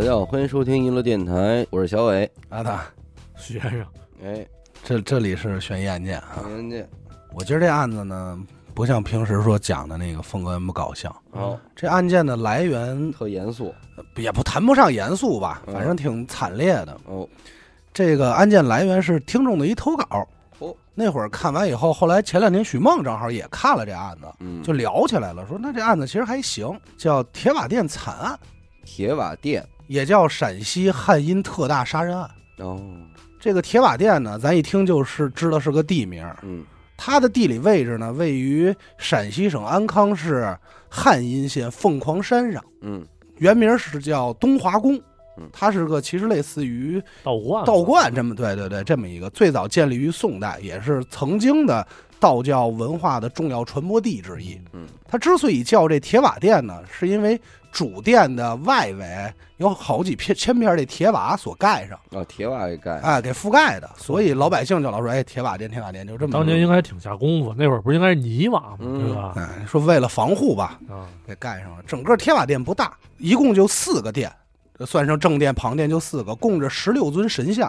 大家好，欢迎收听娱乐电台，我是小伟。阿达，学生，哎，这这里是悬疑案件啊。案件我今儿这案子呢，不像平时说讲的那个风格那么搞笑。好，这案件的来源特严肃也不谈不上严肃吧，嗯反正挺惨烈的。哦。这个案件来源是听众的一投稿。哦，那会儿看完以后，后来前两天许梦正好也看了这案子，嗯，就聊起来了，说那这案子其实还行，叫铁瓦店惨案，铁瓦店也叫陕西汉阴特大杀人案。哦，这个铁瓦店呢，咱一听就是知道是个地名，嗯它的地理位置呢，位于陕西省安康市汉阴县凤凰山上，嗯原名是叫东华宫嗯。它是个其实类似于道观，道观这么对对对这么一个，最早建立于宋代，也是曾经的道教文化的重要传播地之一。嗯它之所以叫这铁瓦店呢，是因为主殿的外围有好几片千片的铁瓦所盖上，哦，铁瓦给盖，哎，给覆盖的，所以老百姓就老说，哎，铁瓦殿，铁瓦殿，就这么。当年应该挺下功夫，那会儿不是应该是泥瓦吗？嗯对吧？哎，说为了防护吧，啊，给盖上了。整个铁瓦殿不大，一共就四个殿，算上正殿、旁殿就四个，供着十六尊神像，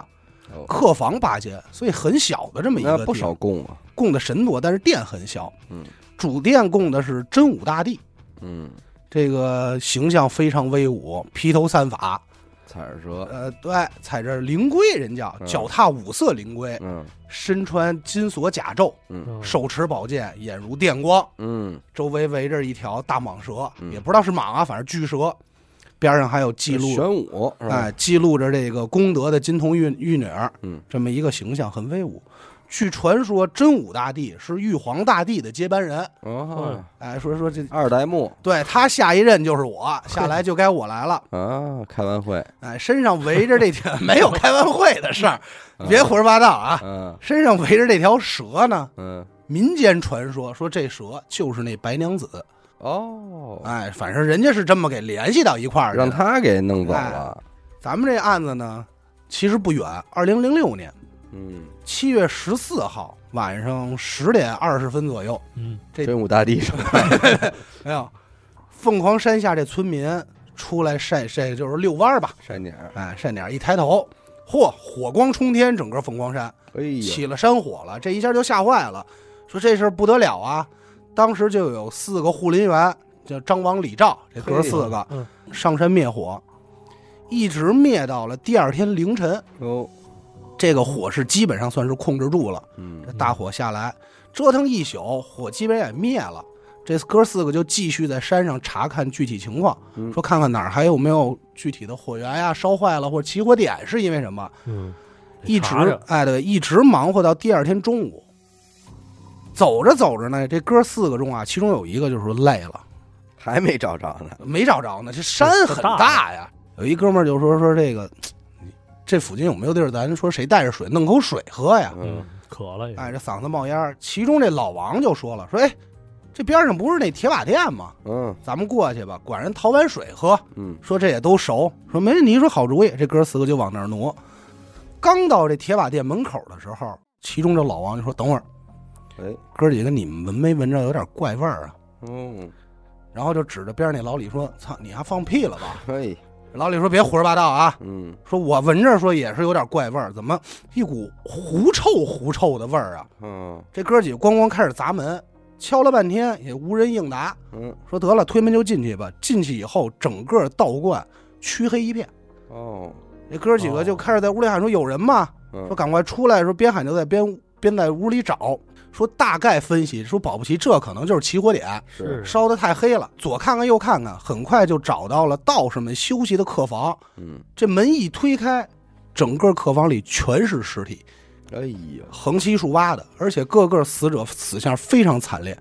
哦，客房八间，所以很小的这么一个不少供啊，供的神多，但是殿很小。嗯，主殿供的是真武大帝，嗯，这个形象非常威武，披头散发，踩着蛇，呃，对，踩着灵龟，人叫嗯脚踏五色灵龟，嗯身穿金锁甲胄，手持宝剑，眼如电光。嗯周围围着一条大蟒蛇，嗯也不知道是蟒啊，反正巨蛇。边上还有记录，玄武是吧？哎，记录着这个功德的金童玉玉女儿，嗯，这么一个形象很威武。据传说，真武大帝是玉皇大帝的接班人，哦，哎，说说这二代目对他下一任就是我，下来 就该我来了。啊，开完会，哎，身上围着这条 没有开完会的事儿，别胡说八道啊！嗯身上围着这条蛇呢，嗯，民间传说说这蛇就是那白娘子。哦，哎，反正人家是这么给联系到一块儿的。让他给弄走了，咱们这案子呢，其实不远，二零零六年嗯，七月十四号晚上十点二十分左右，嗯，这真武大帝是吧？没有，凤凰山下这村民出来晒晒，就是遛弯儿吧，晒点儿，哎，晒点儿一抬头，嚯，火光冲天，整个凤凰山哎呀，起了山火了，这一下就吓坏了，说这事儿不得了啊！当时就有四个护林员，叫张王李赵，这哥四个嗯上山灭火，一直灭到了第二天凌晨。哦，这个火势基本上算是控制住了，嗯。这大火下来，折腾一宿，火基本也灭了。这哥四个就继续在山上查看具体情况，嗯。说看看哪儿还有没有具体的火源呀、烧坏了或者起火点是因为什么，嗯，一直哎对，一直忙活到第二天中午。走着走着呢，这哥四个中啊，其中有一个就是说累了，还没找着呢，没找着呢。这山很这大大呀，有一哥们儿就说说这个，这附近有没有地儿，咱说谁带着水弄口水喝呀？嗯，渴了也，哎，这嗓子冒烟儿。其中这老王就说了，说哎，这边上不是那铁瓦店吗？嗯咱们过去吧，管人讨碗水喝。嗯说这也都熟，说没问题，说好主意。这哥四个就往那儿挪。刚到这铁瓦店门口的时候，其中这老王就说：“等会儿，哎，哥几个，你们闻没闻着有点怪味儿啊嗯，？”然后就指着边上那老李说：“操，你还放屁了吧嘿，？”老李说：“别胡说八道啊！嗯说我闻着说也是有点怪味儿，怎么一股狐臭狐臭的味儿啊？”嗯这哥几个咣咣开始砸门，敲了半天也无人应答。嗯，说得了，推门就进去吧。进去以后，整个道观黢黑一片。哦，这哥几个就开始在屋里喊说：“有人吗？”嗯说赶快出来！说边喊就在边边在屋里找。说大概分析说保不齐这可能就是起火点，是，烧的太黑了。左看看右看看，很快就找到了道士们休息的客房。嗯，这门一推开，整个客房里全是尸体，哎呀，横七竖八的，而且个个死者死相非常惨烈，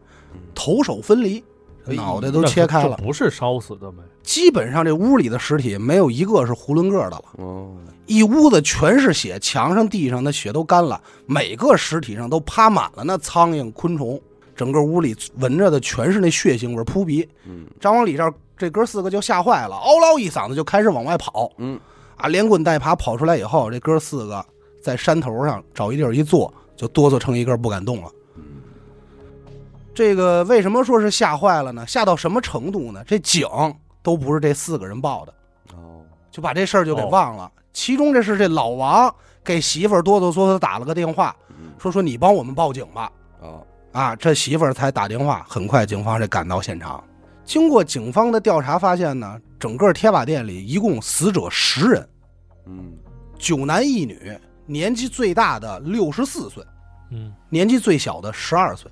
头手分离，哎脑袋都切开了。不是烧死的呗？基本上这屋里的尸体没有一个是囫囵个的了，哦，一屋子全是血，墙上、地上的血都干了，每个尸体上都趴满了那苍蝇、昆虫，整个屋里闻着的全是那血腥味儿扑鼻。嗯张王李这儿这哥四个就吓坏了，嗷唠一嗓子就开始往外跑，嗯，啊，连滚带爬跑出来以后，这哥四个在山头上找一地儿一坐，就哆嗦成一个不敢动了。这个为什么说是吓坏了呢？吓到什么程度呢？这警都不是这四个人报的，哦，就把这事儿就给忘了。其中这是这老王给媳妇儿哆哆嗦嗦打了个电话，嗯说说你帮我们报警吧。哦，啊，这媳妇儿才打电话，很快警方这赶到现场。经过警方的调查发现呢，整个贴瓦店里一共死者十人，嗯，九男一女，年纪最大的六十四岁，嗯，年纪最小的十二岁，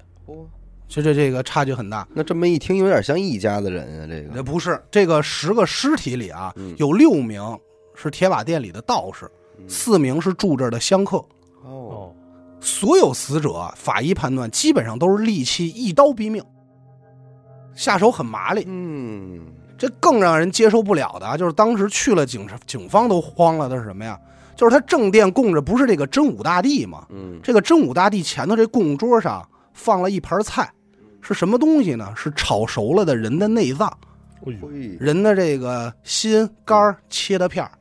嚯，就这这个差距很大。那这么一听，有点像一家子人啊，这这个，不是这个十个尸体里啊，嗯有六名是铁瓦店里的道士，嗯四名是住这儿的香客。哦，哦，所有死者，法医判断基本上都是利器一刀毙命，下手很麻利。嗯，这更让人接受不了的啊，就是当时去了警察警方都慌了的是什么呀？就是他正殿供着不是这个真武大帝吗？嗯，这个真武大帝前头这供桌上放了一盘菜，是什么东西呢？是炒熟了的人的内脏，人的这个心肝儿切的片儿，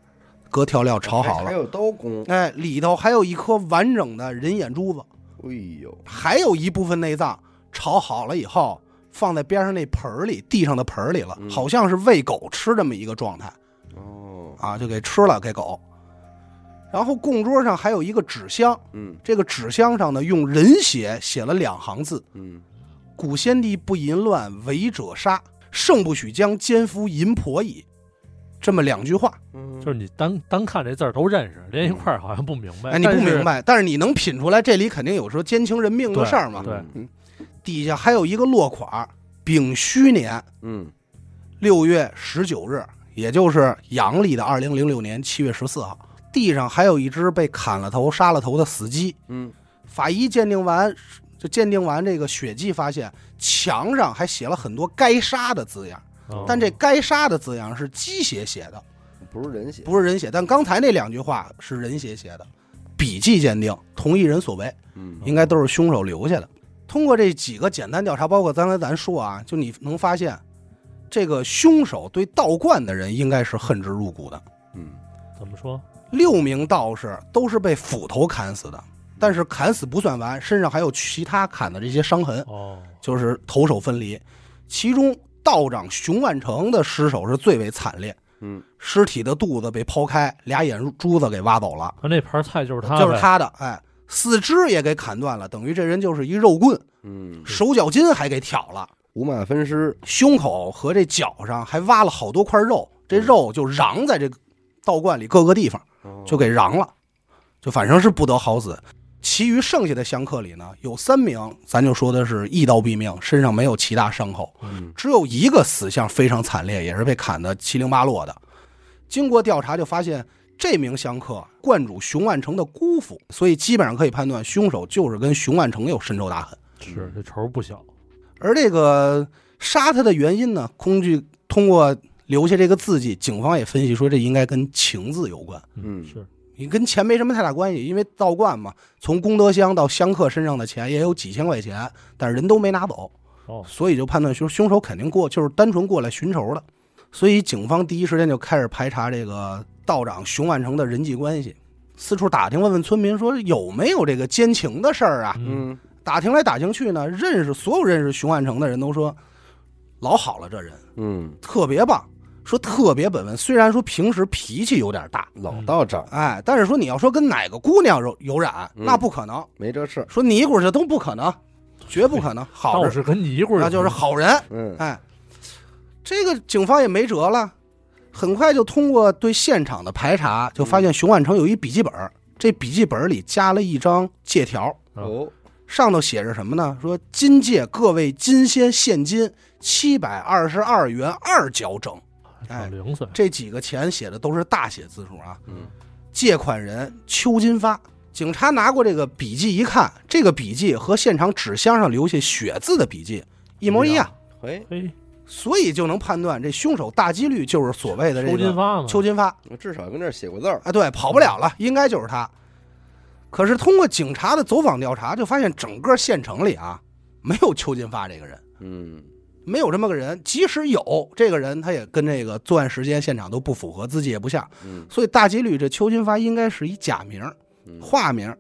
搁调料炒好了。还有刀工，哎，里头还有一颗完整的人眼珠子，哎呦，还有一部分内脏炒好了以后放在边上那盆儿里，地上的盆儿里了，嗯。好像是喂狗吃这么一个状态。哦，啊，就给吃了给狗。然后供桌上还有一个纸箱，嗯。这个纸箱上呢用人血写了两行字。嗯，：“古先帝不淫乱，违者杀，圣不许将奸夫淫婆矣。”这么两句话，嗯就是你单单看这字儿都认识，连一块儿好像不明白。哎，你不明白，但是你能品出来，这里肯定有说奸情人命的事儿嘛。对嗯底下还有一个落款儿：丙戌年嗯六月十九日，也就是阳历的二零零六年七月十四号。地上还有一只被砍了头、杀了头的死鸡。嗯，法医鉴定完，就鉴定完这个血迹，发现墙上还写了很多“该杀”的字样，哦但这“该杀”的字样是鸡血写的，不是人血，不是人血。但刚才那两句话是人血写的。笔迹鉴定，同一人所为，嗯应该都是凶手留下的。通过这几个简单调查，包括刚才咱说啊，就你能发现，这个凶手对道观的人应该是恨之入骨的。嗯怎么说？六名道士都是被斧头砍死的，但是砍死不算完，身上还有其他砍的这些伤痕，哦，就是头手分离。其中道长熊万成的尸首是最为惨烈，嗯尸体的肚子被剖开，俩眼珠子给挖走了，他那盘菜就是他，就是。他的，哎，四肢也给砍断了，等于这人就是一肉棍，嗯，手脚筋还给挑了，五马分尸，胸口和这脚上还挖了好多块肉，这肉就瓤在这个道观里各个地方。哦就给瓤了，就反正是不得好死。其余剩下的香客里呢，有三名，咱就说的是一刀毙命，身上没有其他伤口，嗯只有一个死相非常惨烈，也是被砍得七零八落的。经过调查，就发现这名香客观主熊万成的姑父，所以基本上可以判断凶手就是跟熊万成有深仇大恨。是这仇不小。而这个杀他的原因呢，空据通过留下这个字迹，警方也分析说，这应该跟情字有关。嗯是你跟钱没什么太大关系，因为道观嘛，从功德箱到香客身上的钱也有几千块钱，但是人都没拿走，哦，所以就判断凶凶手肯定过就是单纯过来寻仇的。所以警方第一时间就开始排查这个道长熊万成的人际关系，四处打听问问村民说有没有这个奸情的事儿啊。嗯，嗯打听来打听去呢，认识所有认识熊万成的人都说老好了，这人嗯，特别棒，说特别本分。虽然说平时脾气有点大，老道长哎，但是说你要说跟哪个姑娘有有染，嗯那不可能。没这事儿，说尼姑这都不可能，绝不可能。道士跟尼姑儿那就是好人。嗯哎，这个警方也没辙了，很快就通过对现场的排查，就发现熊万成有一笔记本，这笔记本里加了一张借条，哦，上头写着什么呢？说今借各位金仙现金七百二十二元二角整。哎零碎。这几个钱写的都是大写字数啊。嗯借款人邱金发。警察拿过这个笔记一看，这个笔记和现场纸箱上留下血字的笔记一模一样，嘿，所以就能判断这凶手大几率就是所谓的这邱金个发嘛，邱金发我至少跟这儿写过字儿，啊，对，跑不了了，应该就是他。可是通过警察的走访调查，就发现整个县城里啊，没有邱金发这个人，嗯没有这么个人。即使有这个人，他也跟这个作案时间、现场都不符合，字迹也不像，嗯所以大几率这邱金发应该是一假名。嗯化名。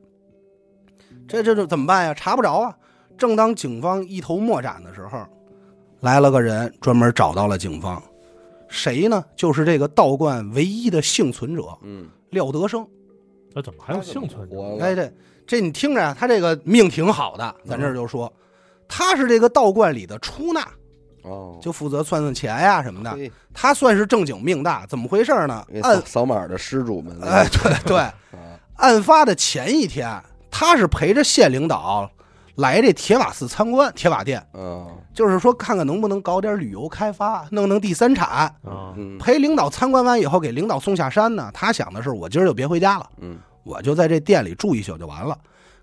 这这这怎么办呀？查不着啊！正当警方一头莫展的时候，来了个人，专门找到了警方，谁呢？就是这个道观唯一的幸存者嗯，廖德生。那怎么还有幸存者？哎，对这你听着啊，他这个命挺好的，咱这儿就说，他是这个道观里的出纳，哦，就负责算算钱呀什么的。嘿他算是正经命大，怎么回事呢给？案扫扫码的施主们，哎，对对，啊，案发的前一天，他是陪着县领导来这铁瓦寺参观铁瓦店，嗯就是说看看能不能搞点旅游开发，弄弄第三产。啊，嗯陪领导参观完以后，给领导送下山呢。他想的是，我今儿就别回家了，嗯我就在这店里住一宿就完了。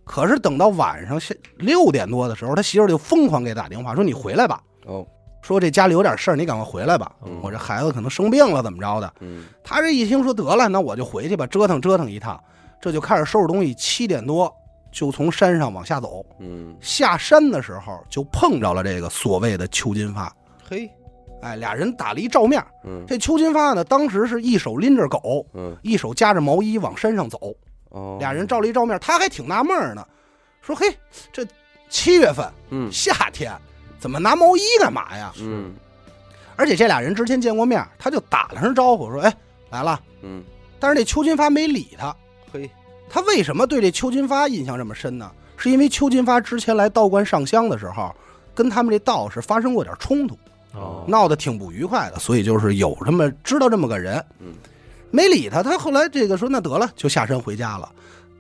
可是等到晚上下六点多的时候，他媳妇儿就疯狂给打电话说：“你回来吧，哦，说这家里有点事儿，你赶快回来吧。嗯我这孩子可能生病了，怎么着的？”嗯他这一听说得了，那我就回去吧，折腾折腾一趟，这就开始收拾东西。七点多就从山上往下走，嗯，下山的时候就碰着了这个所谓的邱金发。嘿，哎，俩人打了一照面。嗯这邱金发呢，当时是一手拎着狗，嗯一手夹着毛衣往山上走，哦，俩人照了一照面，他还挺纳闷呢，说：“嘿，这七月份嗯夏天，怎么拿毛衣干嘛呀？”嗯而且这俩人之前见过面，他就打了声招呼，说：“哎，来了。嗯，”但是这邱金发没理他。嘿，他为什么对这邱金发印象这么深呢？是因为邱金发之前来道观上香的时候，跟他们这道士发生过点冲突，哦，闹得挺不愉快的，所以就是有这么知道这么个人，嗯没理他。他后来这个说那得了，就下山回家了。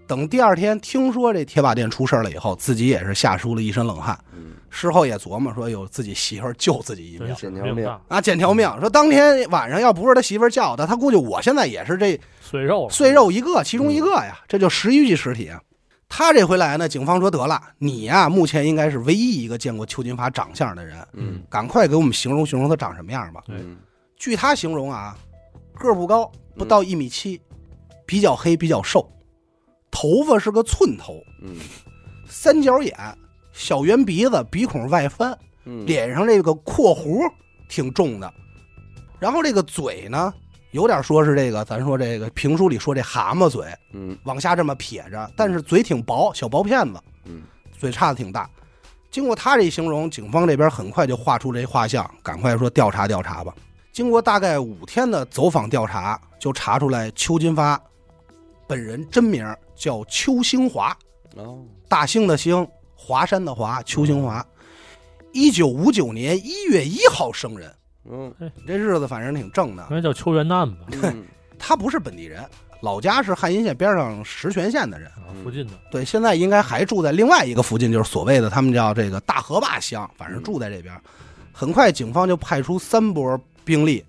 等第二天听说这铁瓦店出事了以后，自己也是吓出了一身冷汗。嗯，事后也琢磨说，有自己媳妇儿救自己一命捡条命命大，啊，捡条命。说当天晚上要不是他媳妇儿叫他，他估计我现在也是这碎肉，碎肉一个，其中一个呀，这就十余具尸体啊。他这回来呢，警方说得了，你呀，目前应该是唯一一个见过邱金发长相的人，嗯赶快给我们形容形容他长什么样吧。嗯据他形容啊，个不高，不到一米七，比较黑，比较瘦，头发是个寸头，嗯三角眼，小圆鼻子，鼻孔外翻，嗯，脸上这个括弧挺重的，然后这个嘴呢，有点说是这个，咱说这个评书里说这蛤蟆嘴，嗯往下这么撇着，但是嘴挺薄，小薄片子，嗯嘴叉子挺大。经过他这形容，警方这边很快就画出这画像，赶快说调查调查吧。经过大概五天的走访调查，就查出来邱金发本人真名叫邱兴华，哦，大兴的兴，华山的华，邱兴华，一九五九年一月一号生人，嗯。这日子反正挺正的。应。该叫邱元旦吧？嗯。他不是本地人，老家是汉阴县边上石泉县的人。啊，附近的，对，现在应该还住在另外一个附近，就是所谓的他们叫这个大河坝乡，反正住在这边。很快，警方就派出三波兵力，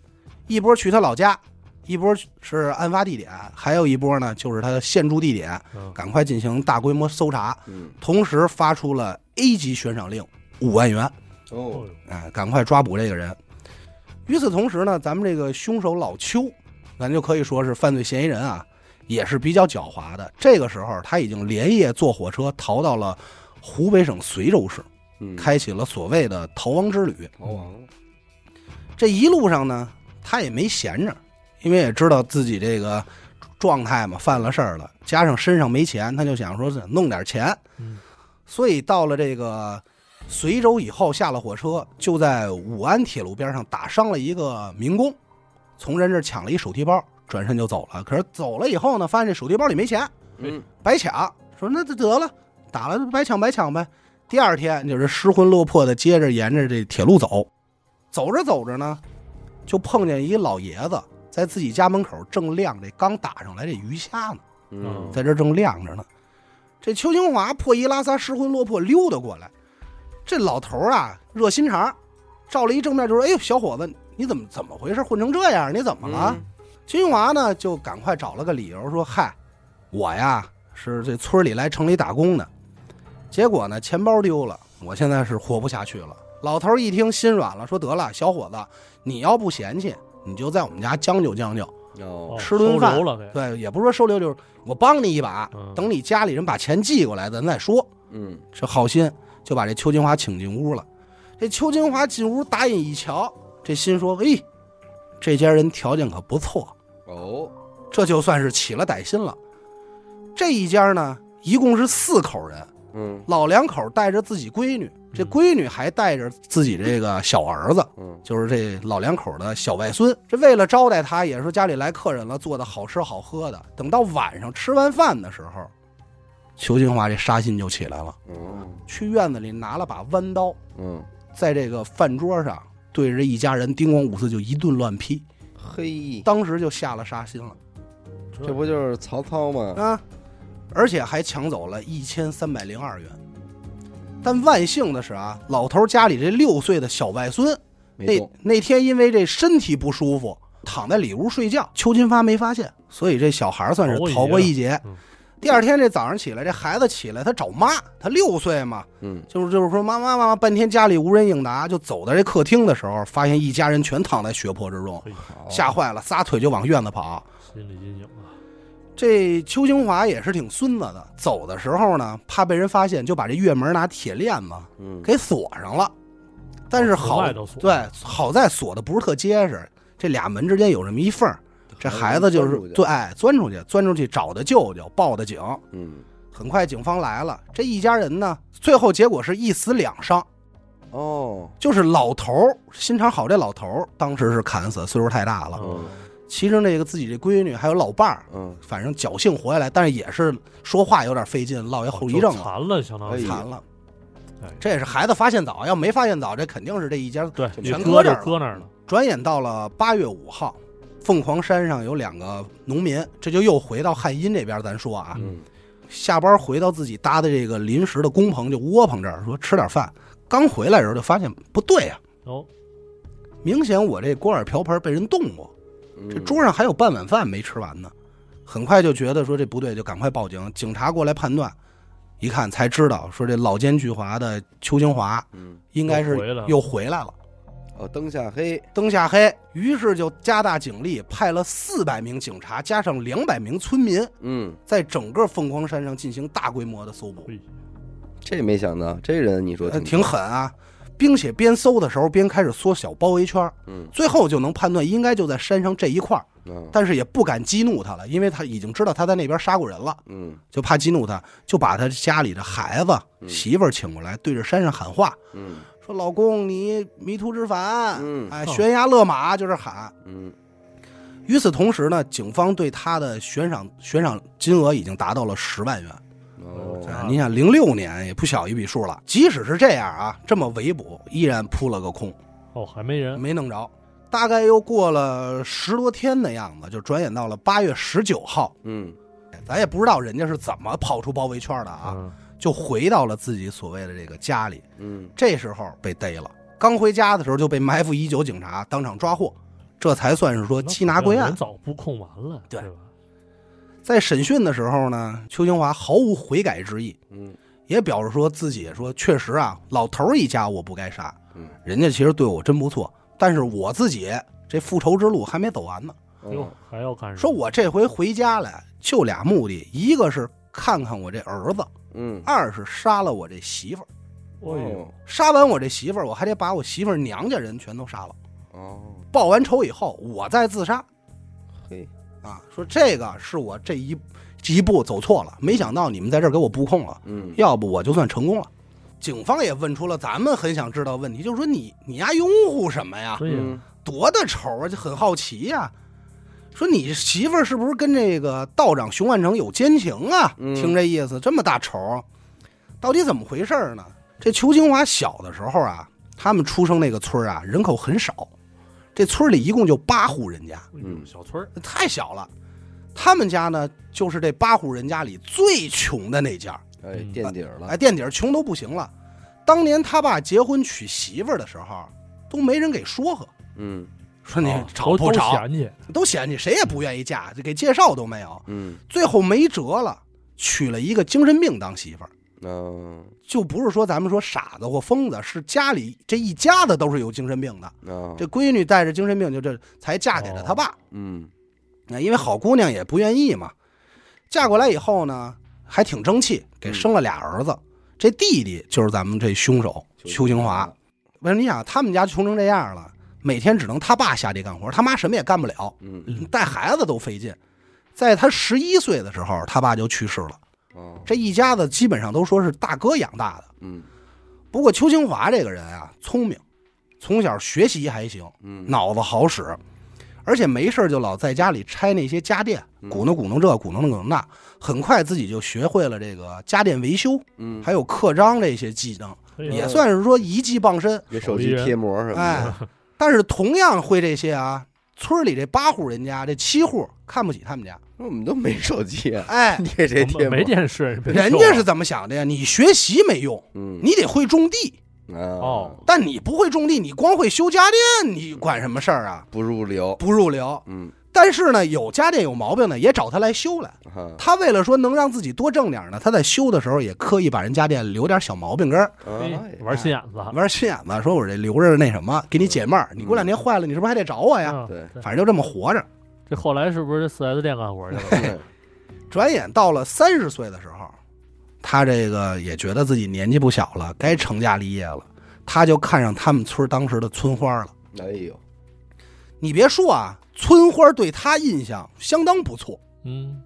一波去他老家，一波是案发地点，还有一波呢就是他的现住地点，嗯，赶快进行大规模搜查。嗯同时发出了 A 级悬赏令五万元，哦哦，哎，赶快抓捕这个人。与此同时呢，咱们这个凶手老邱，咱就可以说是犯罪嫌疑人啊，也是比较狡猾的。这个时候，他已经连夜坐火车逃到了湖北省随州市，嗯，开启了所谓的逃亡之旅。逃亡，这一路上呢，他也没闲着，因为也知道自己这个状态嘛，犯了事儿了，加上身上没钱，他就想说是弄点钱。嗯，所以到了这个随州以后，下了火车，就在武安铁路边上打伤了一个民工，从人这抢了一手提包，转身就走了。可是走了以后呢，发现这手提包里没钱，嗯白抢，说那就得了，打了白抢白抢呗。第二天就是失魂落魄的，接着沿着这铁路走，走着走着呢，就碰见一老爷子在自己家门口正晾这刚打上来这鱼虾呢，嗯在这正晾着呢。这邱清华破衣拉撒、失魂落魄溜达过来，这老头儿啊热心肠，照了一正面就说：“哎呦，小伙子，你怎么怎么回事？混成这样，你怎么了？”清华呢就赶快找了个理由说：“嗨，我呀是这村里来城里打工的，结果呢钱包丢了，我现在是活不下去了。”老头一听心软了，说：“得了，小伙子，你要不嫌弃，你就在我们家将就将就。吃顿饭收留了，对，也不是说收留，就是我帮你一把，嗯等你家里人把钱寄过来，咱再说。”嗯这好心就把这邱金华请进屋了。这邱金华进屋打眼一瞧，这心说：“嘿，这家人条件可不错。”哦这就算是起了歹心了。这一家呢，一共是四口人，嗯老两口带着自己闺女，这闺女还带着自己这个小儿子，嗯就是这老两口的小外孙。这为了招待他，也是说家里来客人了，做的好吃好喝的。等到晚上吃完饭的时候，邱金华这杀心就起来了，嗯去院子里拿了把弯刀，嗯，在这个饭桌上对着这一家人叮咣五四就一顿乱劈，嘿，当时就下了杀心了这不就是曹操吗？啊！而且还抢走了一千三百零二元。但万幸的是啊，老头家里这六岁的小外孙那，那天因为这身体不舒服，躺在里屋睡觉，邱金发没发现，所以这小孩算是逃过一劫。嗯。第二天这早上起来，这孩子起来，他找妈，他六岁嘛，嗯。就是就是说妈妈妈妈，半天家里无人应答，就走到这客厅的时候，发现一家人全躺在血泊之中，吓坏了，撒腿就往院子跑。心理阴影啊，这邱清华也是挺孙子的，走的时候呢，怕被人发现，就把这院门拿铁链子嗯给锁上了。但是哦好对，好在锁的不是特结实，这俩门之间有这么一缝儿，这孩子就是钻出去对，哎，钻出去，钻出去找的舅舅，报的警。嗯很快警方来了，这一家人呢，最后结果是一死两伤，哦就是老头儿心肠好，这老头儿当时是砍死，岁数太大了。嗯其实那个自己这闺女还有老伴儿，嗯反正侥幸活下来，但是也是说话有点费劲，落一后遗症了，残了，相当于残了。哎这也是孩子发现早，要没发现早，这肯定是这一家。对，全搁这儿了搁那儿了，转眼到了八月五号，凤凰山上有两个农民，这就又回到汉阴这边，咱说啊，嗯下班回到自己搭的这个临时的工棚，就窝棚这儿说吃点饭。刚回来的时候就发现不对啊，哦，明显我这锅碗瓢盆被人动过，嗯这桌上还有半碗饭没吃完呢。很快就觉得说这不对，就赶快报警。警察过来判断，一看才知道说这老奸巨猾的邱清华嗯应该是又回来了。哦灯下黑灯下黑，于是就加大警力，派了四百名警察加上两百名村民，嗯在整个凤凰山上进行大规模的搜捕，这没想到这人你说呃挺狠啊！并且边搜的时候边开始缩小包围圈，嗯。最后就能判断应该就在山上这一块儿，嗯。但是也不敢激怒他了，因为他已经知道他在那边杀过人了，嗯。就怕激怒他，就把他家里的孩子、嗯。媳妇儿请过来，对着山上喊话，嗯。说：“老公，你迷途知返，嗯。哎，哦悬崖勒马，就是喊。”嗯。与此同时呢，警方对他的悬赏悬赏金额已经达到了十万元。你想，零六年也不小一笔数了。即使是这样啊，这么围捕，依然扑了个空，哦，还没人，没弄着。大概又过了十多天的样子，就转眼到了八月十九号。嗯咱也不知道人家是怎么跑出包围圈的啊，嗯，就回到了自己所谓的这个家里。嗯这时候被逮了，刚回家的时候就被埋伏已久警察当场抓获，这才算是说那缉拿归案人。早布控完了，对吧？在审讯的时候呢，邱清华毫无悔改之意，嗯。也表示说自己说确实啊，老头儿一家我不该杀，嗯。人家其实对我真不错，但是我自己这复仇之路还没走完呢。哟哦，还要干什么？说我这回回家来就俩目的，一个是看看我这儿子，嗯。二是杀了我这媳妇儿。哦杀完我这媳妇儿，我还得把我媳妇儿娘家人全都杀了。哦。报完仇以后，我再自杀。嘿啊！说这个是我这一一步走错了，没想到你们在这儿给我布控了。嗯要不我就算成功了。警方也问出了咱们很想知道的问题，就是说你你丫拥护什么呀？对呀，嗯多大仇啊？就很好奇呀、说你媳妇儿是不是跟这个道长熊万成有奸情啊？嗯听这意思，这么大仇，到底怎么回事呢？这邱清华小的时候啊，他们出生那个村儿啊，人口很少，这村里一共就八户人家，嗯小村儿，太小了。他们家呢，就是这八户人家里最穷的那家。哎嗯垫底儿了哎，垫底儿穷都不行了。当年他爸结婚娶媳妇儿的时候，都没人给说和，嗯说你哦都不着，嫌弃，都嫌弃，谁也不愿意嫁，就给介绍都没有。嗯最后没辙了，娶了一个精神病当媳妇儿。嗯就不是说咱们说傻子或疯子，是家里这一家子都是有精神病的。啊这闺女带着精神病，就这才嫁给了他爸。嗯那因为好姑娘也不愿意嘛。嫁过来以后呢，还挺争气，给生了俩儿子。这弟弟就是咱们这凶手邱清华。为什么你想他们家穷成这样了，每天只能他爸下地干活，他妈什么也干不了，嗯带孩子都费劲。在他十一岁的时候，他爸就去世了。哦这一家子基本上都说是大哥养大的。嗯。不过邱清华这个人啊，聪明，从小学习还行，嗯，脑子好使，而且没事儿就老在家里拆那些家电，嗯。鼓弄鼓弄这，鼓弄鼓弄那，很快自己就学会了这个家电维修，嗯，还有刻章这些技能，嘿也算是说一技傍身。给手机贴膜什么哎的，，但是同样会这些啊，村里这八户人家，这七户看不起他们家。我们都没手机啊，哎，你给谁贴？没电视，别人家是怎么想的呀？你学习没用，嗯，你得会种地。啊哦但你不会种地，你光会修家电，你管什么事儿啊？不入流，不入流。嗯但是呢，有家电有毛病的也找他来修来。他为了说能让自己多挣点呢，他在修的时候也刻意把人家电留点小毛病根儿，哎玩心眼子，玩心眼子，说我这留着那什么，给你解闷儿。你过两天坏了，你是不是还得找我呀？嗯对反正就这么活着。这后来是不是这四 S 店干活去了？嗯转眼到了三十岁的时候，他这个也觉得自己年纪不小了，该成家立业了。他就看上他们村当时的村花了。哎呦，你别说啊，村花对他印象相当不错。嗯，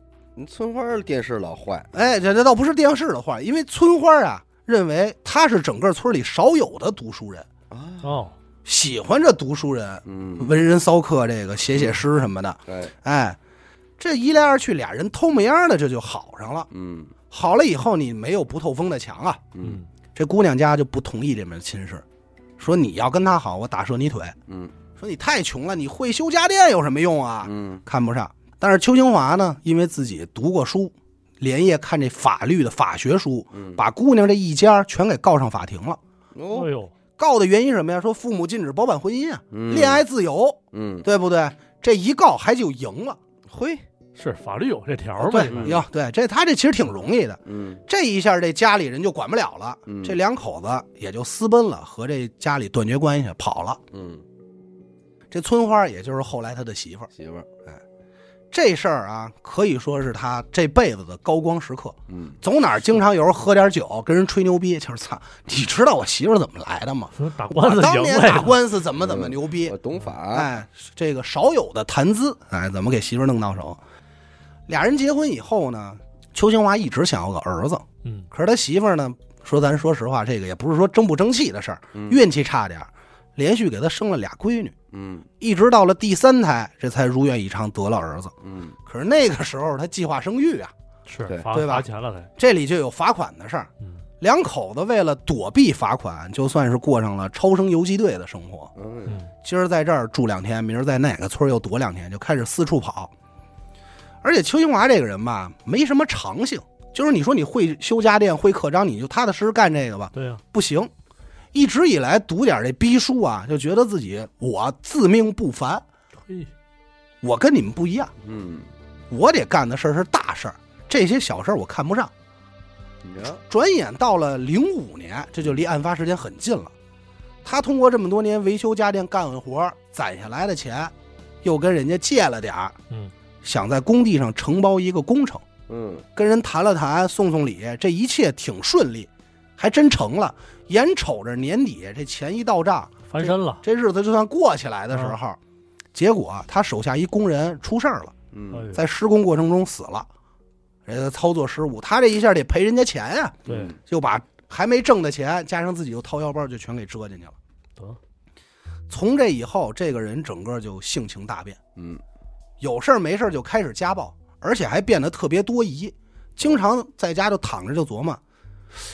村花电视老坏，哎，这这倒不是电视的坏，因为村花啊认为他是整个村里少有的读书人，啊，哦，喜欢这读书人，嗯，文人骚客，这个写写诗什么的。哎，哎，这一来二去，俩人偷摸样的这就好上了。嗯好了以后，你没有不透风的墙啊。嗯这姑娘家就不同意这门亲事，说你要跟他好，我打折你腿。嗯说你太穷了，你会修家电有什么用啊？嗯看不上。但是邱清华呢，因为自己读过书，连夜看这法律的法学书，嗯，把姑娘这一家全给告上法庭了。哦哎，呦，告的原因是什么呀？说父母禁止包办婚姻啊，嗯恋爱自由，嗯，对不对？这一告还就赢了。嘿，是法律有这条儿嘛？对你看哟，对，这他这其实挺容易的。嗯这一下，这家里人就管不了了，嗯这两口子也就私奔了，和这家里断绝关系，跑了。嗯，这村花也就是后来他的媳妇儿，媳妇儿，这事儿啊，可以说是他这辈子的高光时刻。嗯。走哪儿经常有时候喝点酒，跟人吹牛逼，就是操，你知道我媳妇儿怎么来的吗？打官司我当赢了呀，年打官司怎么怎么牛逼？我，懂法，哎，这个少有的谈资，哎，怎么给媳妇儿弄到手？俩人结婚以后呢，邱清华一直想要个儿子，嗯，可是他媳妇儿呢，说咱说实话，这个也不是说争不争气的事儿，嗯。运气差点儿，连续给他生了俩闺女，嗯一直到了第三胎，这才如愿以偿得了儿子。嗯可是那个时候他计划生育啊，是罚对吧罚钱了才，这里就有罚款的事儿。嗯，两口子为了躲避罚款，就算是过上了超生游击队的生活。今儿在这儿住两天，明儿在哪个村又躲两天，就开始四处跑。而且邱兴华这个人吧，没什么长性，就是你说你会修家电、会刻章，你就踏踏实实干这个吧，对呀，不行。一直以来读点这逼书啊，就觉得自己我自命不凡，嘿，我跟你们不一样，嗯，我得干的事儿是大事儿，这些小事儿我看不上。你瞧，转眼到了零五年，这就离案发时间很近了。他通过这么多年维修家电干完活攒下来的钱，又跟人家借了点儿，嗯，想在工地上承包一个工程，嗯跟人谈了谈，送送礼，这一切挺顺利，还真成了。眼瞅着年底这钱一到账，翻身了，这日子就算过起来的时候，结果他手下一工人出事儿了，嗯在施工过程中死了，人家操作失误，他这一下得赔人家钱呀、对，嗯就把还没挣的钱加上自己又掏腰包，就全给折进去了。得，从这以后，这个人整个就性情大变，嗯有事儿没事儿就开始家暴，而且还变得特别多疑，经常在家就躺着就琢磨，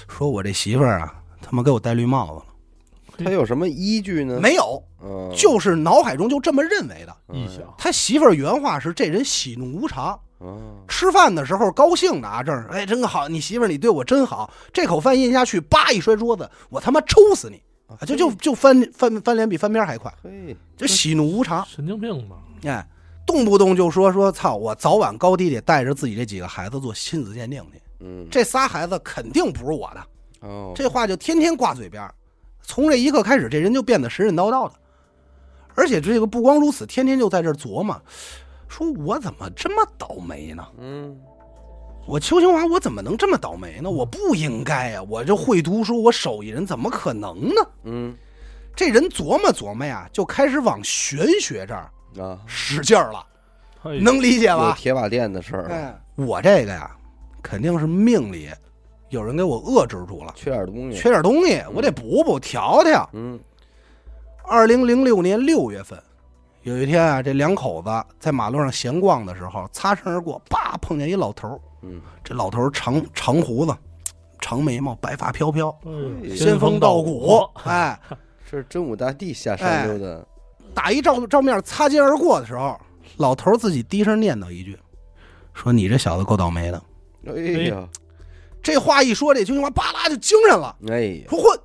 说我这媳妇儿啊，他妈给我戴绿帽子了。他有什么依据呢？没有，嗯，就是脑海中就这么认为的。臆想，他媳妇儿原话是：“这人喜怒无常，嗯吃饭的时候高兴的啊，这儿哎真好，你媳妇儿你对我真好。这口饭咽下去，叭一摔桌子，我他妈抽死你！啊，就就就翻翻翻脸比翻篇还快，嘿，就喜怒无常。神经病吧，哎，动不动就说说操，我早晚高低得带着自己这几个孩子做亲子鉴定去。嗯，这仨孩子肯定不是我的，哦，这话就天天挂嘴边儿。从这一刻开始，这人就变得神神叨叨的，而且这个不光如此，天天就在这琢磨，说我怎么这么倒霉呢？嗯我邱清华，我怎么能这么倒霉呢？我不应该呀、我就会读书，我手艺人，怎么可能呢？嗯这人琢磨琢磨呀，就开始往玄学这儿啊，使劲儿了，能理解有吧？铁瓦店的事儿我这个呀，肯定是命里有人给我遏制住了，缺点东西。缺点东西，我得补补调调。嗯二零零六年六月份，有一天啊，这两口子在马路上闲逛的时候，擦身而过，叭碰见一老头儿。嗯，这老头儿长长胡子，长眉毛，白发飘飘，哎仙风道骨，哎，这是真武大帝下哎山溜达。打一照照面擦肩而过的时候，老头自己低声念叨一句，说：“你这小子够倒霉的。哎呀，”这话一说，这邱金华巴拉就精神了，哎呀，说：“混，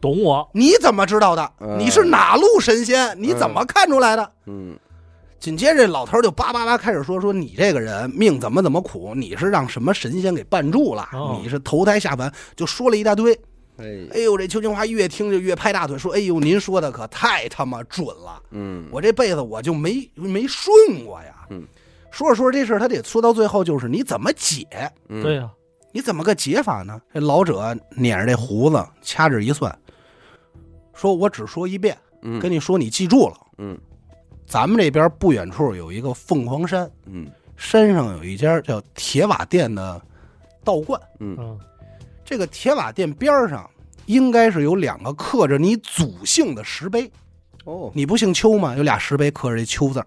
懂我，你怎么知道的？嗯你是哪路神仙？你怎么看出来的？”嗯紧接着，这老头儿就叭叭叭开始说：“说你这个人命怎么怎么苦，你是让什么神仙给绊住了？哦你是投胎下凡，就说了一大堆。哎哎呦，这邱金华越听就越拍大腿，说：“哎呦，您说的可太他妈准了！嗯，我这辈子我就没没顺过呀。”嗯，说着说着这事儿，他得说到最后，就是你怎么解？嗯对呀，你怎么个解法呢？这老者捻着这胡子，掐指一算，说：“我只说一遍，嗯跟你说，你记住了。嗯咱们这边不远处有一个凤凰山。”嗯山上有一家叫铁瓦店的道观，嗯嗯，这个铁瓦店边儿上应该是有两个刻着你祖姓的石碑。哦你不姓邱吗？有俩石碑刻着这邱字儿。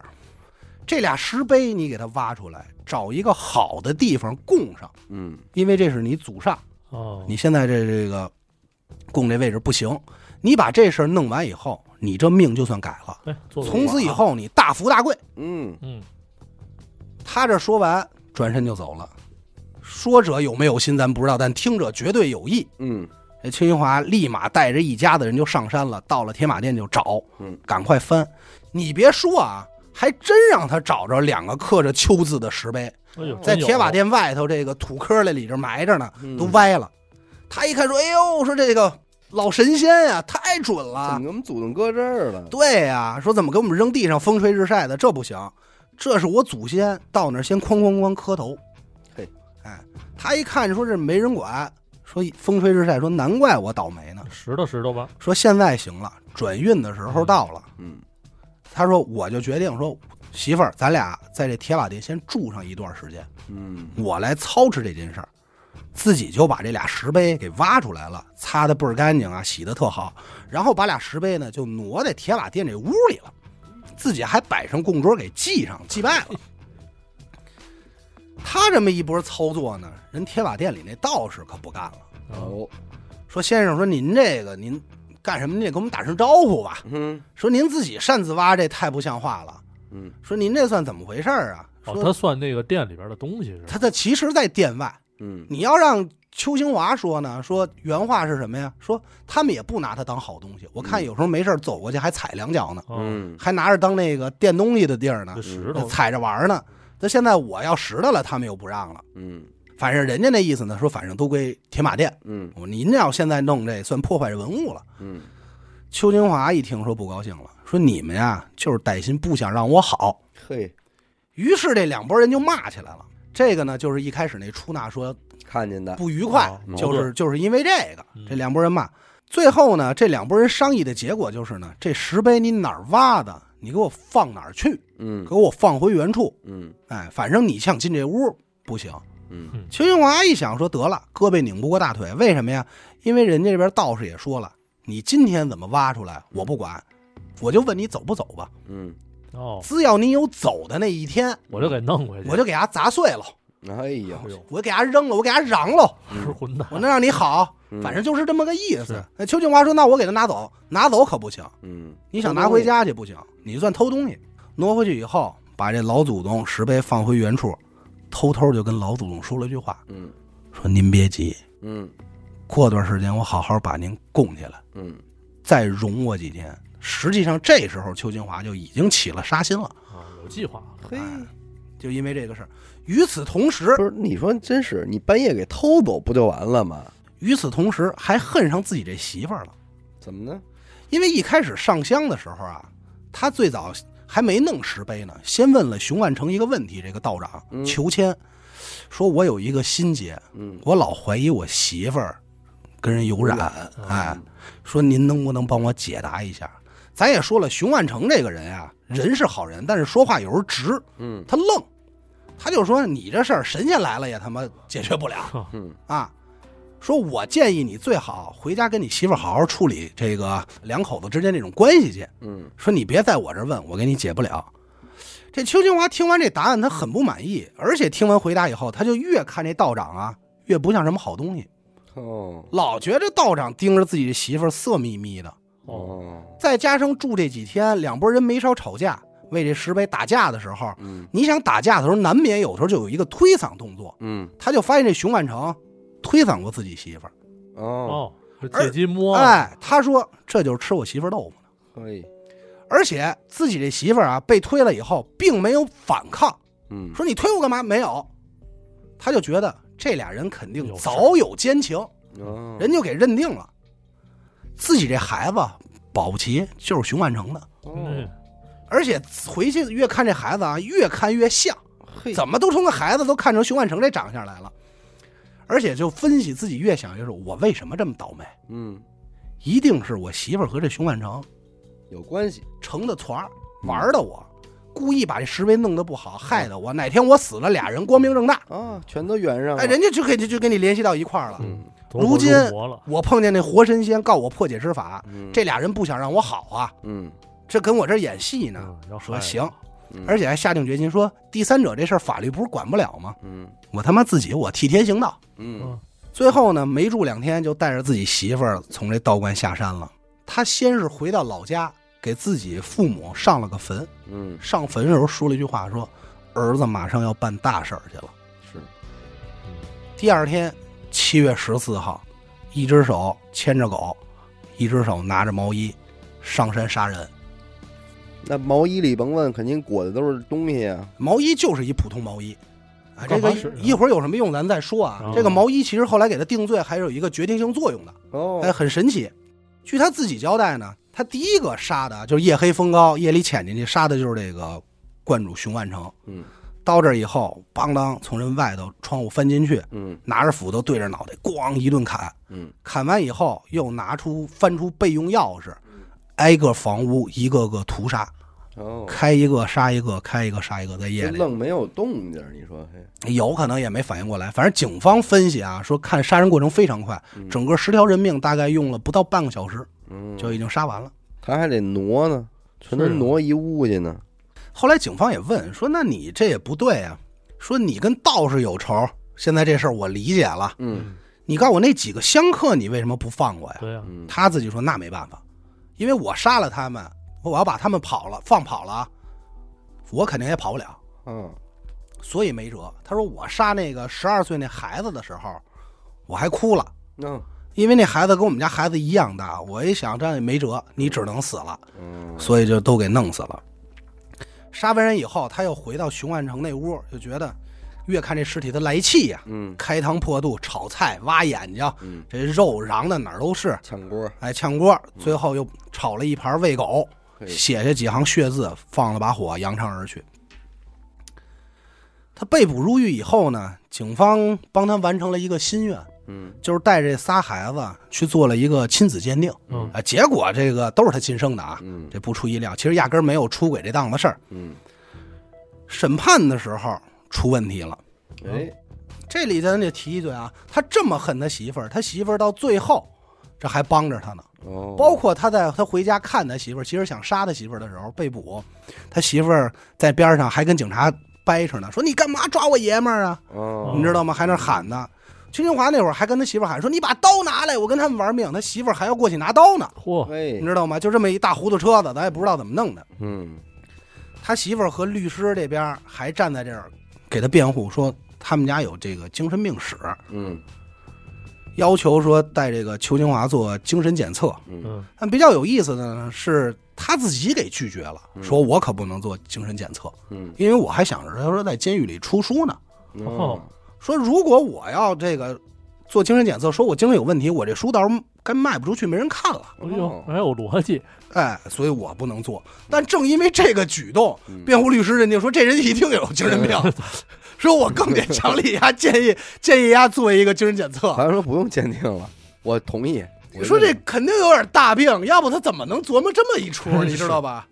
这俩石碑你给它挖出来，找一个好的地方供上，嗯因为这是你祖上。哦，你现在这这个供这位置不行，你把这事儿弄完以后，你这命就算改了。哎，从此以，后你大富大贵。嗯嗯，他这说完，转身就走了。说者有没有心咱不知道，但听者绝对有意。嗯这邱金华立马带着一家子人就上山了，到了铁马店就找，嗯，赶快翻。你别说啊，还真让他找着两个刻着“秋”字的石碑，在铁瓦店外头这个土坑里里这埋着呢，嗯都歪了。他一看说：“哎呦，说这个老神仙呀、太准了怎么。给我们祖宗搁这儿了？对呀、说怎么给我们扔地上风吹日晒的？这不行，这是我祖先到那儿先哐哐哐磕头。嘿，哎，他一看说这没人管，说风吹日晒，说难怪我倒霉呢。石头石头吧，说现在行了，转运的时候到了。嗯他说我就决定说，媳妇儿，咱俩在这铁瓦店先住上一段时间，嗯我来操持这件事儿。自己就把这俩石碑给挖出来了，擦的倍儿干净啊，洗的特好。然后把俩石碑呢就挪在铁瓦店这屋里了，自己还摆上供桌给祭上祭拜了。他这么一波操作呢，人铁瓦店里那道士可不干了，哦，哦说先生说您这个您干什么？你得给我们打声招呼吧。嗯说您自己擅自挖这太不像话了。嗯说您这算怎么回事儿啊？哦，说他算那个店里边的东西是吧？他这其实在店外，嗯你要让邱兴华说呢，说原话是什么呀？说他们也不拿他当好东西。我看有时候没事儿走过去还踩两脚呢，哦，嗯还拿着当那个垫东西的地儿呢，石头，踩着玩呢。那现在我要拾掇了，他们又不让了。嗯反正人家那意思呢，说反正都归铁马店。嗯您要现在弄这，算破坏文物了。嗯邱金华一听说不高兴了，说你们呀就是歹心，不想让我好。嘿，于是这两拨人就骂起来了。这个呢，就是一开始那出纳说看见的，不愉快哦，就是就是因为这个嗯，这两拨人骂。最后呢，这两拨人商议的结果就是呢，这石碑你哪儿挖的，你给我放哪儿去，嗯给我放回原处。嗯哎，反正你想进这屋不行。嗯。邱兴华一想说得了，胳膊拧不过大腿，为什么呀？因为人家这边道士也说了，你今天怎么挖出来我不管，我就问你走不走吧。嗯，哦，只要你有走的那一天，我就给弄回去，我就给它砸碎了，哎呀我给它扔了，我给它嚷了，吃混蛋，我能让你好，嗯。反正就是这么个意思。那邱庆华说：“那我给他拿走，拿走可不行，嗯，你想拿回家去不行，你算偷东西。挪回去以后，把这老祖宗石碑放回原处，偷偷就跟老祖宗说了句话，嗯说您别急，嗯过段时间我好好把您供起来，嗯再容我几天。实际上这时候邱金华就已经起了杀心了，啊，有计划，嘿，就因为这个事儿。与此同时，不是你说真是你半夜给偷走不就完了吗？与此同时还恨上自己这媳妇儿了。怎么呢？因为一开始上香的时候啊，他最早还没弄石碑呢，先问了熊万成一个问题，这个道长嗯。求签，说我有一个心结，嗯。我老怀疑我媳妇儿跟人有染，嗯哎，说您能不能帮我解答一下？咱也说了，熊万成这个人啊，人是好人，但是说话有时候直，嗯。他愣，他就说你这事儿神仙来了也他妈解决不了。嗯。啊。说我建议你最好回家跟你媳妇好好处理这个两口子之间这种关系去。嗯说你别在我这儿问，我给你解不了。这邱清华听完这答案，他很不满意，而且听完回答以后，他就越看这道长啊，越不像什么好东西，哦老觉着道长盯着自己的媳妇色眯眯的。哦，哦再加上住这几天，两拨人没少吵架，为这石碑打架的时候，嗯你想打架的时候，难免有时候就有一个推搡动作。嗯他就发现这熊万成推搡过自己媳妇儿，哦。借机摸，哎，他说这就是吃我媳妇儿豆腐呢。可以而且自己这媳妇儿啊被推了以后，并没有反抗，嗯。说你推我干嘛？没有，他就觉得这俩人肯定早有奸情，哦。人就给认定了。自己这孩子保不齐就是熊万成的。哦。嗯，而且回去越看这孩子啊，越看越像，嘿。怎么都从个孩子都看成熊万成这长相来了。而且就分析自己越想越是，我为什么这么倒霉？嗯。一定是我媳妇儿和这熊万成有关系。成的团儿玩的我，故意把这石碑弄得不好，害得我。哪天我死了，俩人光明正大，啊，全都圆上了。哎，人家就给就给你联系到一块儿了。嗯。如今我碰见那活神仙告我破解之法，嗯。这俩人不想让我好啊，嗯。这跟我这儿演戏呢。嗯，要害说行，嗯。而且还下定决心说，第三者这事儿法律不是管不了吗？嗯我他妈自己我替天行道。嗯最后呢，没住两天就带着自己媳妇儿从这道观下山了。他先是回到老家，给自己父母上了个坟。嗯上坟的时候说了一句话，说：“儿子马上要办大事儿去了。是”第二天，七月十四号，一只手牵着狗，一只手拿着毛衣，上山杀人。那毛衣里甭问，肯定裹的都是东西啊。毛衣就是一普通毛衣，啊，这个一会儿有什么用咱再说啊。哦这个毛衣其实后来给他定罪还是有一个决定性作用的，哦哎，很神奇。据他自己交代呢，他第一个杀的就是夜黑风高，夜里潜进去杀的就是这个观主熊万成。嗯到这儿以后，邦当从人外头窗户翻进去，嗯拿着斧头对着脑袋，咣一顿砍。嗯砍完以后，又拿出翻出备用钥匙，挨个房屋一个个屠杀，哦，开一个杀一个，开一个杀一个，在夜里。愣没有动静儿，你说嘿，有可能也没反应过来，反正警方分析啊，说看杀人过程非常快，整个十条人命大概用了不到半个小时嗯，就已经杀完了。他还得挪呢，全都挪一屋去呢。后来警方也问说：“那你这也不对啊，说你跟道士有仇，现在这事儿我理解了。嗯你告诉我那几个香客，你为什么不放过呀对呀，嗯？”他自己说：“那没办法，因为我杀了他们，我要把他们跑了放跑了，我肯定也跑不了，嗯。所以没辙。”他说：“我杀那个十二岁那孩子的时候，我还哭了。”嗯。因为那孩子跟我们家孩子一样大，我一想这样也没辙，你只能死了，嗯。所以就都给弄死了。杀完人以后，他又回到熊万成那屋，就觉得越看这尸体他来气呀、嗯。开膛破肚，炒菜挖眼睛，嗯，这肉瓤的哪儿都是，炝锅，哎，炝锅，最后又炒了一盘喂狗，嘿写下几行血字，放了把火，扬长而去。他被捕入狱以后呢，警方帮他完成了一个心愿，嗯。就是带着这仨孩子去做了一个亲子鉴定，嗯。啊，结果这个都是他亲生的啊，嗯。这不出意料，其实压根儿没有出轨这档子事儿。嗯，审判的时候出问题了，哎，这里咱得提一嘴啊，他这么恨他媳妇儿，他媳妇儿到最后这还帮着他呢，哦，包括他在他回家看他媳妇儿，其实想杀他媳妇儿的时候被捕，他媳妇儿在边上还跟警察掰扯呢，说你干嘛抓我爷们儿啊？哦，你知道吗？还那喊呢。邱清华那会儿还跟他媳妇儿喊说：“你把刀拿来，我跟他们玩命。”他媳妇儿还要过去拿刀呢，嚯，嘿你，知道吗？就这么一大糊涂车子，咱也不知道怎么弄的。嗯他媳妇儿和律师这边还站在这儿给他辩护，说他们家有这个精神病史，嗯要求说带这个邱清华做精神检测。嗯。嗯。但比较有意思的呢，是他自己给拒绝了，嗯。说我可不能做精神检测，嗯。因为我还想着他说在监狱里出书呢。哦，说如果我要这个做精神检测，说我精神有问题，我这书到时候该卖不出去，没人看了。哎呦，还有逻辑，哎，所以我不能做。但正因为这个举动，嗯。辩护律师认定说这人一定有精神病，说我更得强力呀，建议建议呀做一个精神检测。好像说不用鉴定了，我同意。我说这肯定有点大病，要不他怎么能琢磨这么一出？你知道吧？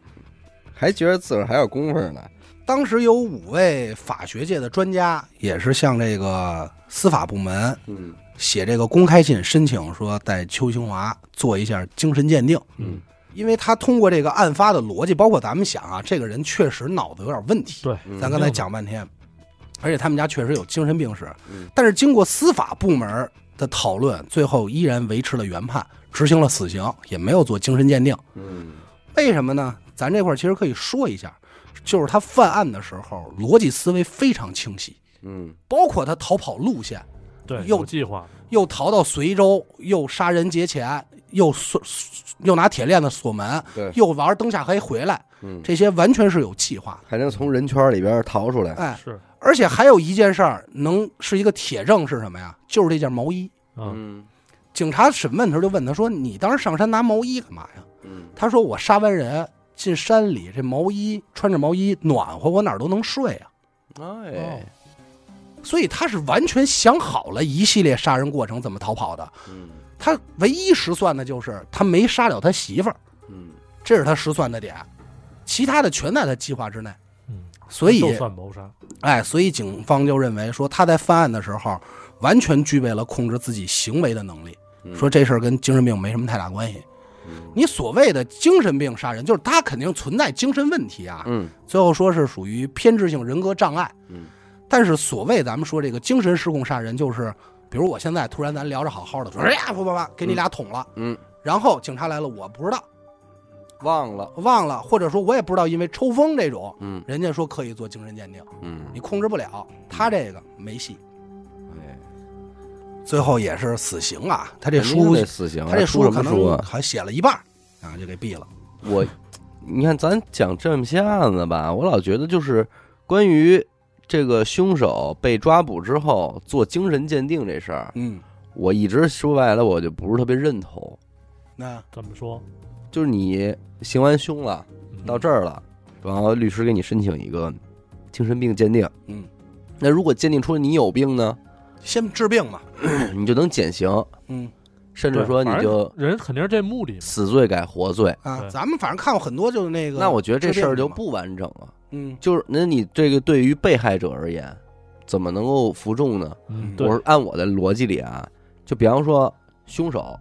还觉得自个儿还有功夫呢，当时有五位法学界的专家，也是向这个司法部门嗯写这个公开信，申请说带邱兴华做一下精神鉴定。嗯，因为他通过这个案发的逻辑，包括咱们想啊，这个人确实脑子有点问题。对，嗯咱刚才讲半天，而且他们家确实有精神病史嗯，但是经过司法部门的讨论，最后依然维持了原判，执行了死刑，也没有做精神鉴定。嗯为什么呢？咱这块儿其实可以说一下，就是他犯案的时候逻辑思维非常清晰，嗯包括他逃跑路线，对，又有计划，又逃到随州，又杀人劫钱，又锁，又拿铁链子锁门，对，又玩灯下黑回来，嗯，这些完全是有计划的。还能从人圈里边逃出来。哎，是，而且还有一件事儿能是一个铁证是什么呀？就是这件毛衣。嗯，嗯警察审问的时候就问他说：“你当时上山拿毛衣干嘛呀嗯？”他说：“我杀完人进山里，这毛衣穿着毛衣暖和，我哪儿都能睡啊。哎，”所以他是完全想好了一系列杀人过程怎么逃跑的。嗯他唯一失算的就是他没杀了他媳妇儿，嗯这是他失算的点，其他的全在他计划之内。嗯，所以就算谋杀，哎，所以警方就认为说他在犯案的时候完全具备了控制自己行为的能力，嗯说这事儿跟精神病没什么太大关系。你所谓的精神病杀人，就是他肯定存在精神问题啊。嗯最后说是属于偏执性人格障碍。嗯但是所谓咱们说这个精神失控杀人，就是比如我现在突然咱聊着好好的，说哎呀，啪啪啪，给你俩捅了，嗯，然后警察来了，我不知道，忘了。忘了，或者说我也不知道，因为抽风这种，嗯人家说可以做精神鉴定，嗯，你控制不了，他这个没戏。哎，最后也是死刑啊！他这书，得死刑啊，他这书可能？还写了一半儿啊，就给毙了。我，你看咱讲这么些案子吧，我老觉得就是关于这个凶手被抓捕之后做精神鉴定这事儿，嗯，我一直说白了，我就不是特别认同。那怎么说？就是你行完凶了，嗯到这儿了，然后律师给你申请一个精神病鉴定。嗯，那如果鉴定出你有病呢，先治病嘛。你就能减刑，嗯甚至说你就人肯定是这目的，死罪改活罪。啊，咱们反正看过很多，就是那个。那我觉得这事儿就不完整了。嗯就是那你这个对于被害者而言，怎么能够服众呢？嗯，我是按我的逻辑里啊，就比方说凶手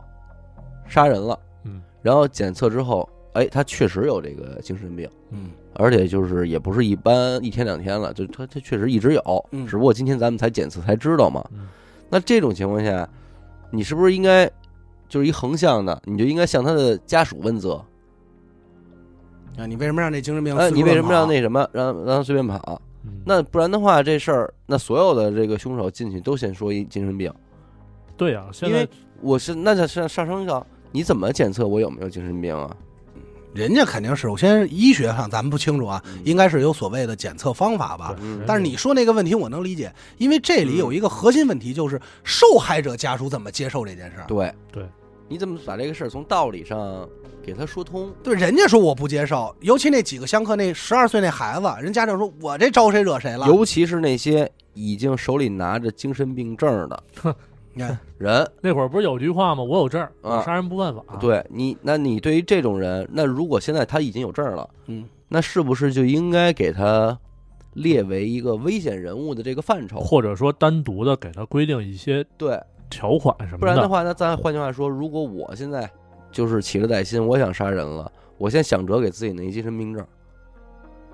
杀人了，嗯，然后检测之后，哎，他确实有这个精神病，嗯而且就是也不是一般一天两天了，就他他确实一直有，嗯只不过今天咱们才检测才知道嘛。嗯那这种情况下，你是不是应该就是一横向的，你就应该向他的家属问责？啊，你为什么让这精神病？哎，你为什么让？那什么让让他随便跑？嗯那不然的话，这事儿那所有的这个凶手进去都先说一精神病。对呀，现因为在我是那就上上升到你怎么检测我有没有精神病啊？人家肯定是首先医学上咱们不清楚啊，嗯应该是有所谓的检测方法吧。嗯但是你说那个问题我能理解，因为这里有一个核心问题，就是受害者家属怎么接受这件事儿。对对，你怎么把这个事儿从道理上给他说通？对，人家说我不接受，尤其那几个相克，那十二岁那孩子，人家长说我这招谁惹谁了？尤其是那些已经手里拿着精神病证的你看，人，那会儿不是有句话吗？我有证儿，啊我杀人不犯法。，对你，那你对于这种人，那如果现在他已经有证了，嗯，那是不是就应该给他列为一个危险人物的这个范畴？或者说单独的给他规定一些对，条款什么的。不然的话，那咱换句话说，如果我现在就是起了歹心，我想杀人了，我先想辙给自己弄一精神病证，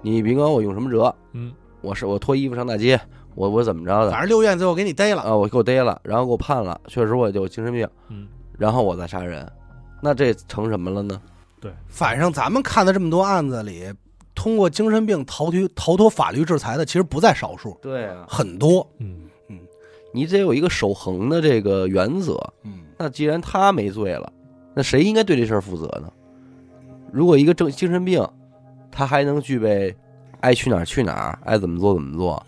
你别管我用什么辙，嗯，我是我脱衣服上大街，我我怎么着的反正六院最后给你逮了。啊？我给我逮了，然后给我判了，确实我有精神病，嗯，然后我再杀人，那这成什么了呢？对反正咱们看的这么多案子里，通过精神病逃脱逃脱法律制裁的，其实不在少数，对啊，很多。嗯，你得有一个守恒的这个原则。嗯，那既然他没罪了，那谁应该对这事儿负责呢？如果一个正精神病，他还能具备爱去哪儿去哪儿，爱怎么做怎么做，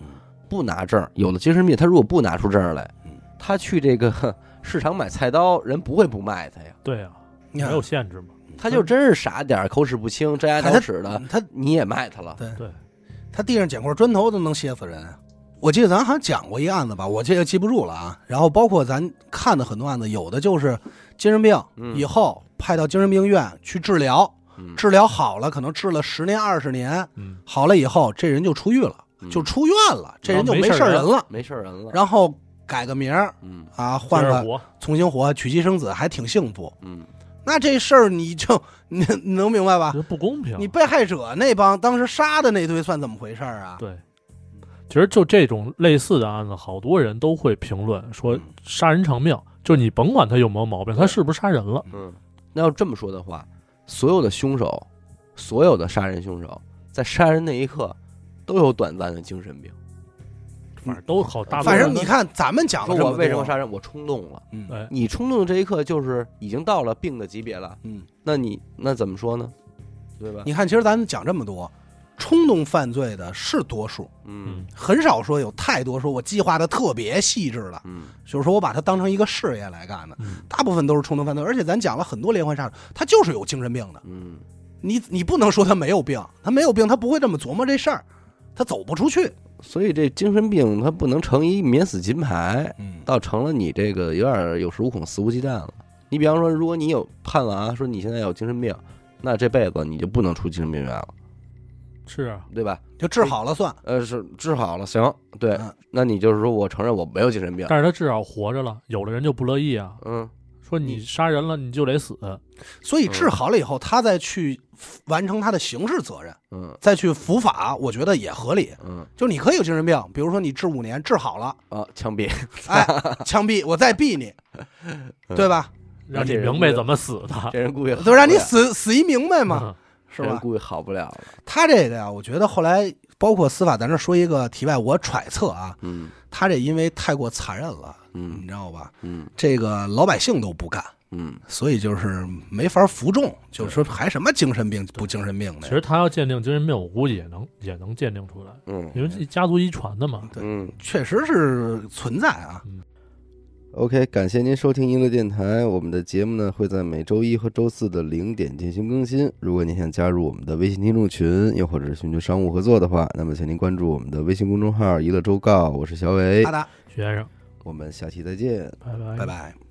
不拿证，有的精神病他如果不拿出证来嗯，他去这个 市场买菜刀，人不会不卖他呀。对呀，你看没有限制嘛。他就真是傻点儿，口齿不清，张牙看他挠齿的，他你也卖他了。对对，他地上捡块砖头都能歇死人。我记得咱好像讲过一案子吧，我这个记不住了啊。然后包括咱看的很多案子，有的就是精神病嗯以后派到精神病院去治疗，嗯治疗好了，可能治了十年二十年，嗯，好了以后，这人就出狱了，嗯就出院了，这人就没没事儿人了，没事儿人了，然后改个名儿嗯啊，换个重新活，娶妻生子，还挺幸福。嗯那这事儿你就你 你能明白吧觉？得不公平。你被害者那帮当时杀的那堆算怎么回事儿啊？对，其实就这种类似的案子，好多人都会评论说嗯杀人偿命，就你甭管他有没有毛病，他是不是杀人了，嗯，那要这么说的话，所有的凶手，所有的杀人凶手，在杀人那一刻都有短暂的精神病。反正都好大反人。正你看，咱们讲了这我为什么杀人？我冲动了。嗯哎，你冲动的这一刻就是已经到了病的级别了。嗯，那你那怎么说呢？对吧？你看，其实咱们讲这么多，冲动犯罪的是多数，嗯很少说有太多说我计划的特别细致了，嗯就是说我把它当成一个事业来干的，嗯大部分都是冲动犯罪。而且咱讲了很多连环杀手，他就是有精神病的，嗯你你不能说他没有病，他没有病，他不会这么琢磨这事儿，他走不出去。所以这精神病他不能成一免死金牌，嗯倒成了你这个有点有恃无恐、肆无忌惮了。你比方说，如果你有判了啊，说你现在有精神病，那这辈子你就不能出精神病院了，是啊，对吧？就治好了算。呃，是治好了，行，对嗯，那你就是说我承认我没有精神病，但是他至少活着了，有的人就不乐意啊，嗯说你杀人了你就得死，所以治好了以后，他再去完成他的刑事责任，嗯。再去伏法，我觉得也合理。嗯。就你可以有精神病，比如说你治五年治好了，啊，枪毙，哎，枪毙我再毙你，对吧？让你明白怎么死的，这人估计好都让你，死死一明白嘛，嗯是吧？估计好不了了，他这个呀，我觉得后来包括司法，咱这说一个题外，我揣测啊，嗯他这因为太过残忍了，你嗯知道吧？嗯这个老百姓都不干，嗯所以就是没法服众，就是说还什么精神病不精神病的？其实他要鉴定精神病，我估计也能也能鉴定出来，嗯因为这家族遗传的嘛。嗯。确实是存在啊。OK，感谢您收听音乐电台。我们的节目呢会在每周一和周四的零点进行更新。如果您想加入我们的微信听众群，又或者是寻求商务合作的话，那么请您关注我们的微信公众号“娱乐周告”。我是小伟阿，达，徐先生，我们下期再见。拜拜拜拜。